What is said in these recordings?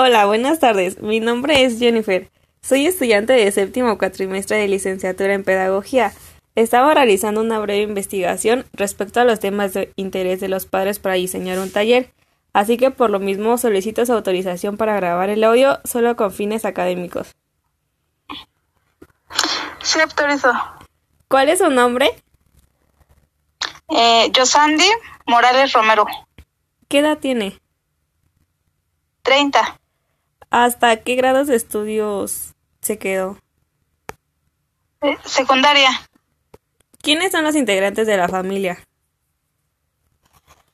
Hola, buenas tardes. Mi nombre es Jennifer. Soy estudiante de séptimo cuatrimestre de licenciatura en Pedagogía. Estaba realizando una breve investigación respecto a los temas de interés de los padres para diseñar un taller, así que por lo mismo solicito su autorización para grabar el audio solo con fines académicos. Sí, autorizo. ¿Cuál es su nombre? Eh, Yosandi Morales Romero, ¿Qué edad tiene? 30. ¿Hasta qué grados de estudios se quedó? Eh, secundaria. ¿Quiénes son los integrantes de la familia?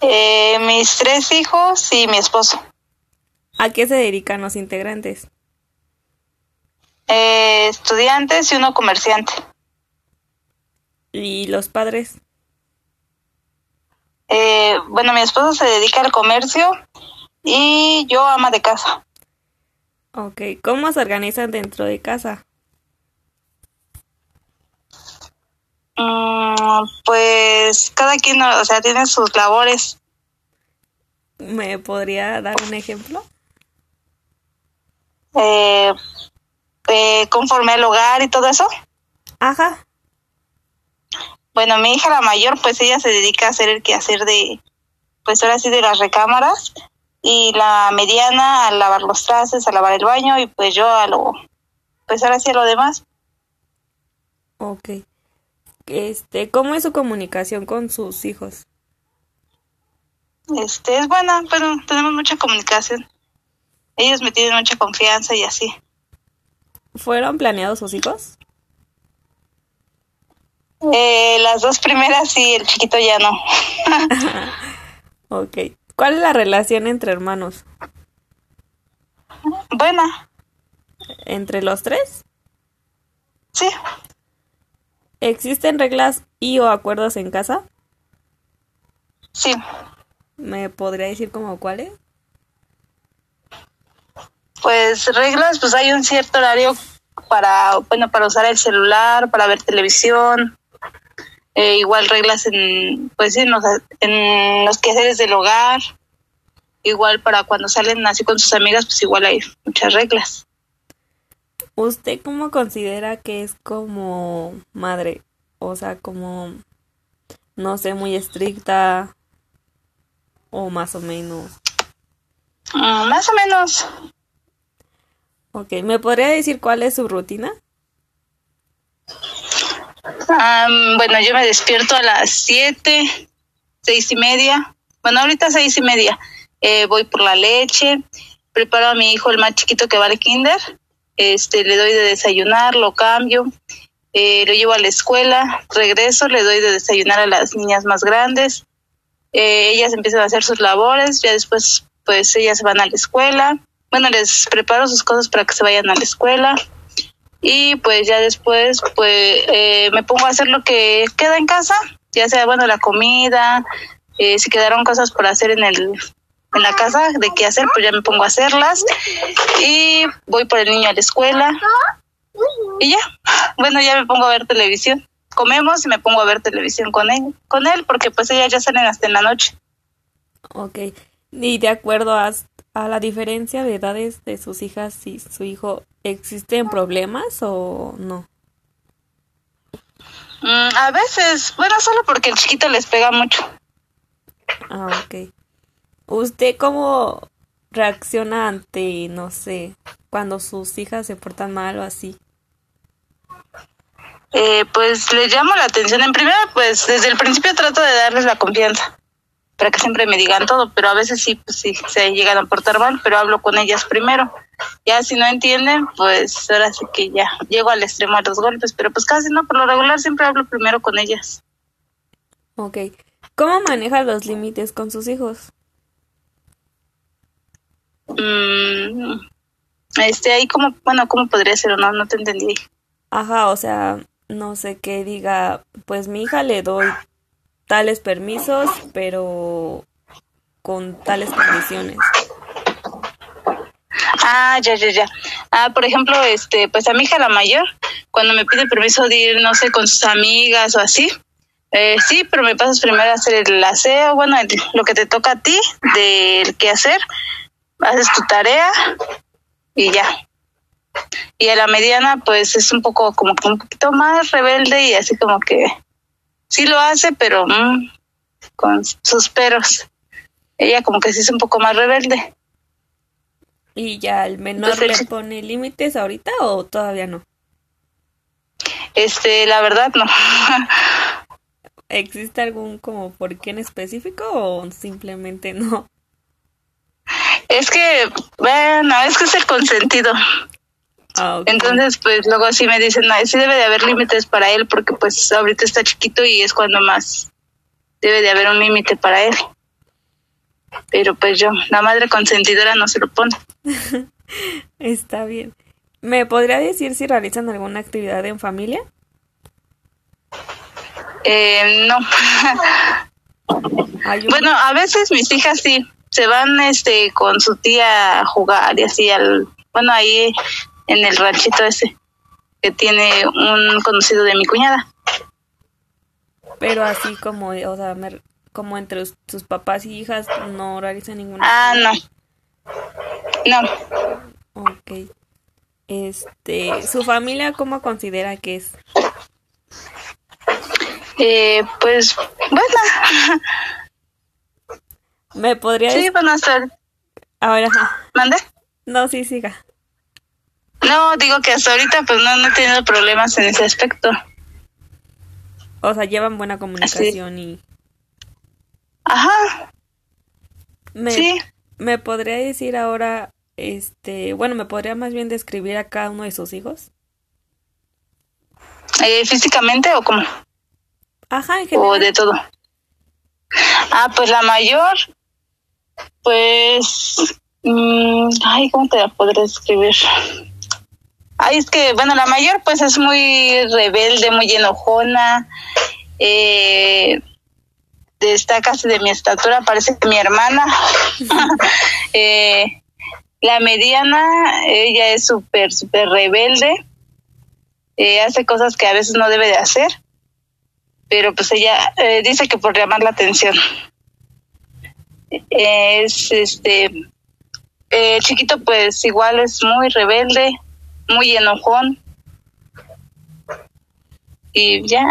Eh, mis tres hijos y mi esposo. ¿A qué se dedican los integrantes? Eh, estudiantes y uno comerciante. ¿Y los padres? Eh, bueno, mi esposo se dedica al comercio y yo ama de casa. Ok, ¿cómo se organizan dentro de casa? Mm, pues cada quien, o sea, tiene sus labores. ¿Me podría dar un ejemplo? Eh, eh, conforme al hogar y todo eso. Ajá. Bueno, mi hija la mayor, pues ella se dedica a hacer el quehacer de, pues ahora sí, de las recámaras. Y la mediana a lavar los trastes, a lavar el baño y pues yo a lo, pues ahora sí a lo demás. Ok. Este, ¿cómo es su comunicación con sus hijos? Este, es buena, pero tenemos mucha comunicación. Ellos me tienen mucha confianza y así. ¿Fueron planeados sus hijos? Eh, las dos primeras sí, el chiquito ya no. Ok. ¿Cuál es la relación entre hermanos? Buena, ¿Entre los tres? sí. ¿Existen reglas y o acuerdos en casa? Sí, ¿Me podría decir como cuáles? pues reglas, pues hay un cierto horario para, bueno, para usar el celular, para ver televisión, eh, igual reglas en, pues en los, en los quehaceres del hogar, igual para cuando salen así con sus amigas, pues igual hay muchas reglas. ¿Usted cómo considera que es como madre? O sea, como, no sé, muy estricta o más o menos. Mm, más o menos, Ok, ¿me podría decir cuál es su rutina? Bueno, yo me despierto a las siete, seis y media. Bueno, ahorita seis y media. Eh, voy por la leche, preparo a mi hijo, el más chiquito que va al kinder. Este, le doy de desayunar, lo cambio, eh, lo llevo a la escuela, regreso, le doy de desayunar a las niñas más grandes. Eh, ellas empiezan a hacer sus labores, ya después, pues ellas van a la escuela. Bueno, les preparo sus cosas para que se vayan a la escuela y pues ya después pues eh, me pongo a hacer lo que queda en casa ya sea bueno la comida eh, si quedaron cosas por hacer en el en la casa de qué hacer pues ya me pongo a hacerlas y voy por el niño a la escuela y ya bueno ya me pongo a ver televisión comemos y me pongo a ver televisión con él con él porque pues ellas ya salen hasta en la noche Ok. Y de acuerdo a, a la diferencia de edades de sus hijas y su hijo, ¿existen problemas o no? Mm, a veces bueno solo porque el chiquito les pega mucho Ah, ok. ¿Usted cómo reacciona ante, no sé, cuando sus hijas se portan mal o así? Eh, pues les llamo la atención. En primera, pues desde el principio trato de darles la confianza para que siempre me digan todo, pero a veces sí, pues sí, se llegan a portar mal, pero hablo con ellas primero. Ya si no entienden, pues ahora sí que ya llego al extremo a los golpes, pero pues casi no, por lo regular siempre hablo primero con ellas. Ok. ¿Cómo maneja los límites con sus hijos? Mm, este, ahí como, bueno, ¿cómo podría ser o no? No te entendí. Ajá, o sea, no sé qué diga, pues mi hija le doy tales permisos, pero con tales condiciones. Ah, ya, ya, ya. Ah, por ejemplo, este, pues a mi hija la mayor, cuando me pide permiso de ir, no sé, con sus amigas o así, eh, sí, pero me pasas primero a hacer el aseo, bueno, lo que te toca a ti, del qué hacer. haces tu tarea y ya. Y a la mediana, pues es un poco, como que un poquito más rebelde y así como que sí lo hace, pero mm, con sus peros. Ella como que sí es un poco más rebelde. ¿Y ya el menor le pone límites ahorita o todavía no? Este, la verdad no. ¿Existe algún como por qué en específico o simplemente no? Es que, bueno, es que es el consentido. Ah, Entonces, pues luego sí me dicen, no, sí debe de haber límites para él porque pues ahorita está chiquito y es cuando más debe de haber un límite para él. Pero pues yo, la madre consentidora no se lo pone. está bien. ¿Me podría decir si realizan alguna actividad en familia? Eh, no. bueno, a veces mis hijas sí se van este con su tía a jugar y así al bueno ahí en el ranchito ese que tiene un conocido de mi cuñada. Pero así como, o sea, como entre sus papás y hijas no realizan ninguna. Ah, no. No. Ok. Este, ¿su familia cómo considera que es? Eh, pues, bueno. ¿Me podría Sí, buenas tardes. Ahora. ¿Mande? No, sí, siga. No, digo que hasta ahorita pues no, he tenido problemas en ese aspecto. O sea, llevan buena comunicación y... Ajá. Me, sí. ¿Me podría decir ahora, este, bueno, me podría más bien describir a cada uno de sus hijos? Eh, ¿Físicamente o cómo? Ajá, en general. O de todo. Ah, pues la mayor, pues, mmm, ay, ¿cómo te la podré describir? Ay, es que, bueno, la mayor pues es muy rebelde, muy enojona, eh, está casi de mi estatura, parece que mi hermana. eh, la mediana, ella es súper, súper rebelde, eh, hace cosas que a veces no debe de hacer, pero pues ella eh, dice que por llamar la atención. Es este, chiquito pues igual es muy rebelde, muy enojón. Y ya,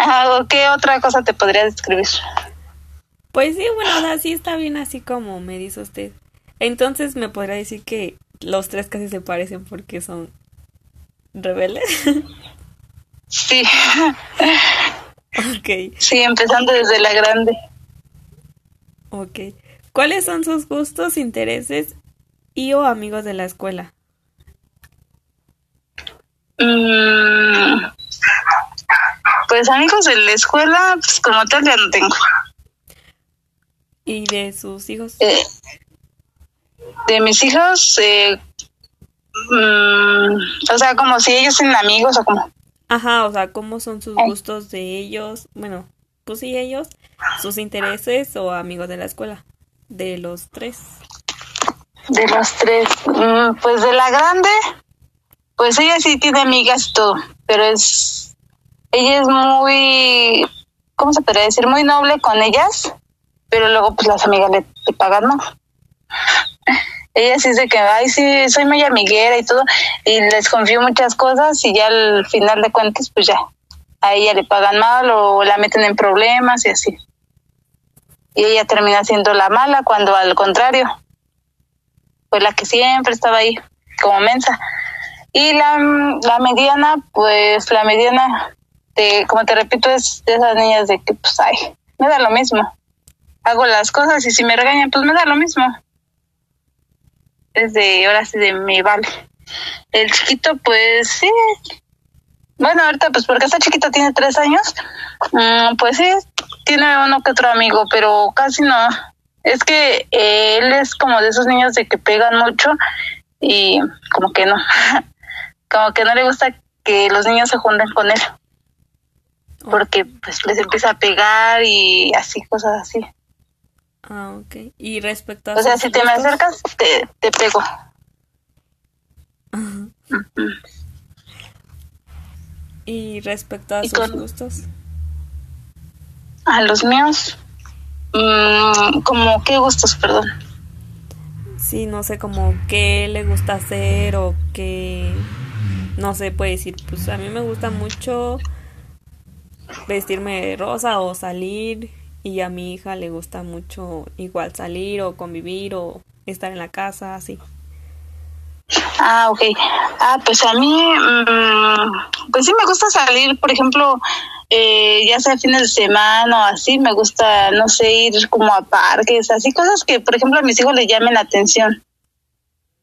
¿qué otra cosa te podría describir? Pues sí, bueno, así está bien así como me dice usted. Entonces me podría decir que los tres casi se parecen porque son rebeldes. Sí. ok. Sí, empezando desde la grande. Ok. ¿Cuáles son sus gustos, intereses y o amigos de la escuela? Mm, pues amigos de la escuela, pues como tal ya no tengo. ¿Y de sus hijos? Eh, de mis hijos, eh, mm, o sea, como si ellos son amigos o como. Ajá, o sea, ¿cómo son sus gustos de ellos? Bueno, pues sí, ellos, sus intereses o amigos de la escuela, de los tres. De los tres, mm, pues de la grande, pues ella sí tiene amigas y todo, pero es, ella es muy, ¿cómo se podría decir? Muy noble con ellas, pero luego pues las amigas le, pagan más. Ella sí dice que, ay, sí, soy muy amiguera y todo, y les confío muchas cosas y ya al final de cuentas pues ya, a ella le pagan mal o la meten en problemas y así. Y ella termina siendo la mala cuando al contrario, fue la que siempre estaba ahí como mensa. Y la, la mediana, pues la mediana, de, como te repito, es de esas niñas de que, pues, ay, me da lo mismo. Hago las cosas y si me regañan, pues me da lo mismo. Es de, ahora sí, de mi vale. El chiquito, pues sí. Bueno, ahorita, pues porque esta chiquita tiene tres años, mm, pues sí, tiene uno que otro amigo, pero casi no. Es que él es como de esos niños de que pegan mucho y como que no. como que no le gusta que los niños se junten con él porque pues les empieza a pegar y así cosas así. Ah ok. Y respecto a o sea si te me acercas te, te pego. Y respecto a sus gustos. A los míos mm, como qué gustos perdón. Sí, no sé como qué le gusta hacer o qué, no sé, puede decir, pues a mí me gusta mucho vestirme rosa o salir y a mi hija le gusta mucho igual salir o convivir o estar en la casa, así. Ah, ok. Ah, pues a mí, mm, pues sí me gusta salir, por ejemplo, eh, ya sea fines de semana o así, me gusta, no sé, ir como a parques, así cosas que, por ejemplo, a mis hijos les llamen la atención.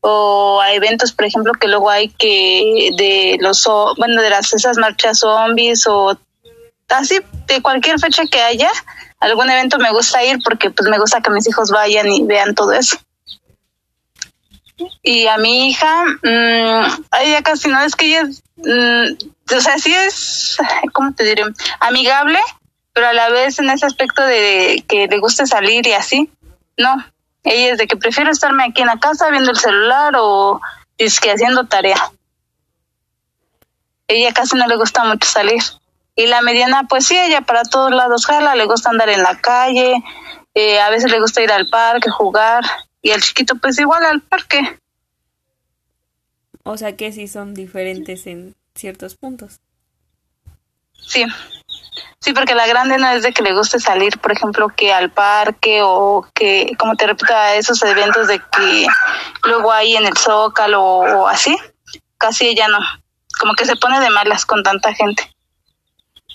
O a eventos, por ejemplo, que luego hay que de los, bueno, de las esas marchas zombies o así, de cualquier fecha que haya, algún evento me gusta ir porque pues me gusta que mis hijos vayan y vean todo eso. Y a mi hija, mmm, ella casi no es que ella es Mm, o sea, sí es, ¿cómo te diré? Amigable, pero a la vez en ese aspecto de que le guste salir y así, no. Ella es de que prefiero estarme aquí en la casa viendo el celular o es que haciendo tarea. Ella casi no le gusta mucho salir. Y la mediana, pues sí, ella para todos lados jala, le gusta andar en la calle, eh, a veces le gusta ir al parque, jugar, y el chiquito pues igual al parque. O sea que sí son diferentes en ciertos puntos. Sí. Sí, porque la grande no es de que le guste salir, por ejemplo, que al parque o que, como te repito, a esos eventos de que luego hay en el Zócalo o así. Casi ella no. Como que se pone de malas con tanta gente.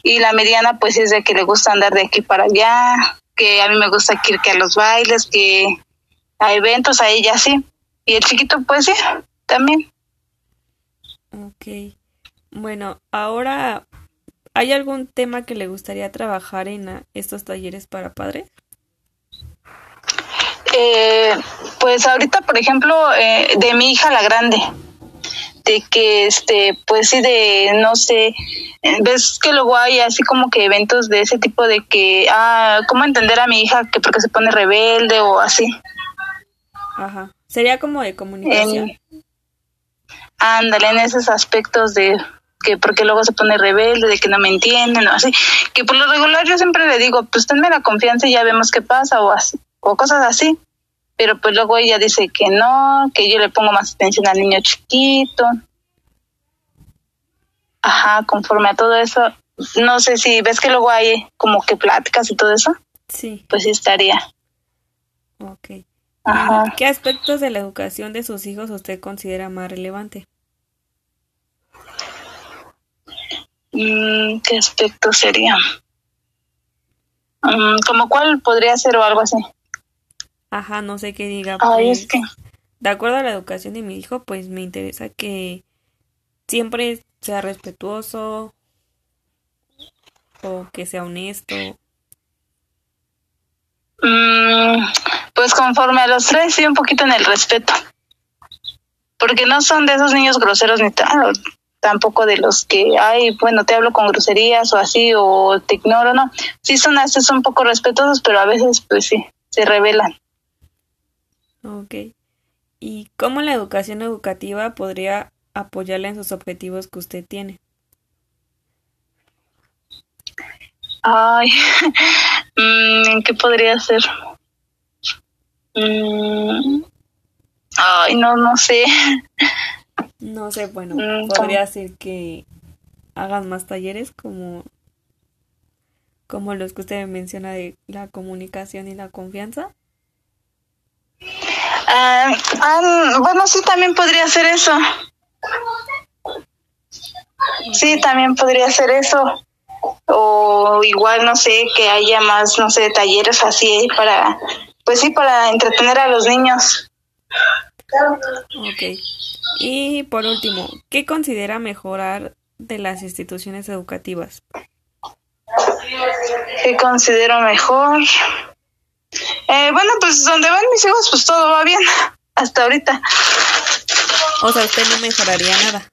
Y la mediana, pues es de que le gusta andar de aquí para allá, que a mí me gusta ir que a los bailes, que a eventos, a ella sí. Y el chiquito, pues sí, también. Ok. Bueno, ahora, ¿hay algún tema que le gustaría trabajar en estos talleres para padres? Eh, pues ahorita, por ejemplo, eh, de mi hija la grande, de que, este, pues sí, de, no sé, ves que luego hay así como que eventos de ese tipo de que, ah, ¿cómo entender a mi hija que porque se pone rebelde o así? Ajá. Sería como de comunicación ándale en esos aspectos de que porque luego se pone rebelde, de que no me entienden o así, que por lo regular yo siempre le digo, pues tenme la confianza y ya vemos qué pasa o así, o cosas así, pero pues luego ella dice que no, que yo le pongo más atención al niño chiquito. Ajá, conforme a todo eso, no sé si ves que luego hay como que pláticas y todo eso. Sí. Pues sí estaría. Ok. Ajá. ¿Qué aspectos de la educación de sus hijos usted considera más relevante? Mm, ¿Qué aspecto sería? Mm, ¿Como cuál podría ser o algo así? Ajá, no sé qué diga. Ay, es pues, que... De acuerdo a la educación de mi hijo, pues me interesa que siempre sea respetuoso o que sea honesto. Mm, pues conforme a los tres, sí, un poquito en el respeto. Porque no son de esos niños groseros ni tal, tampoco de los que, ay, bueno, te hablo con groserías o así, o te ignoro, no. Sí son así, son un poco respetuosos, pero a veces, pues sí, se rebelan. Ok. ¿Y cómo la educación educativa podría apoyarle en sus objetivos que usted tiene? Ay, mm, ¿qué podría ser? Mm, ay, no, no sé. No sé, bueno, mm, podría ser que hagan más talleres como como los que usted menciona de la comunicación y la confianza. Ah, bueno, sí, también podría ser eso. Sí, también podría ser eso. O igual, no sé, que haya más, no sé, talleres así para, pues sí, para entretener a los niños. Ok. Y por último, ¿qué considera mejorar de las instituciones educativas? ¿Qué considero mejor? Eh, bueno, pues donde van mis hijos, pues todo va bien hasta ahorita. O sea, usted no mejoraría nada.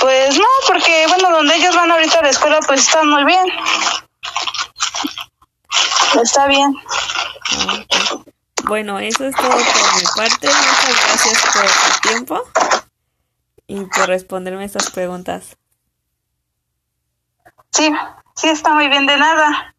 Pues no, porque bueno, donde ellos van ahorita a la escuela, pues están muy bien. Está bien. Bueno, eso es todo por mi parte. Muchas gracias por su tiempo y por responderme estas preguntas. Sí, sí, está muy bien de nada.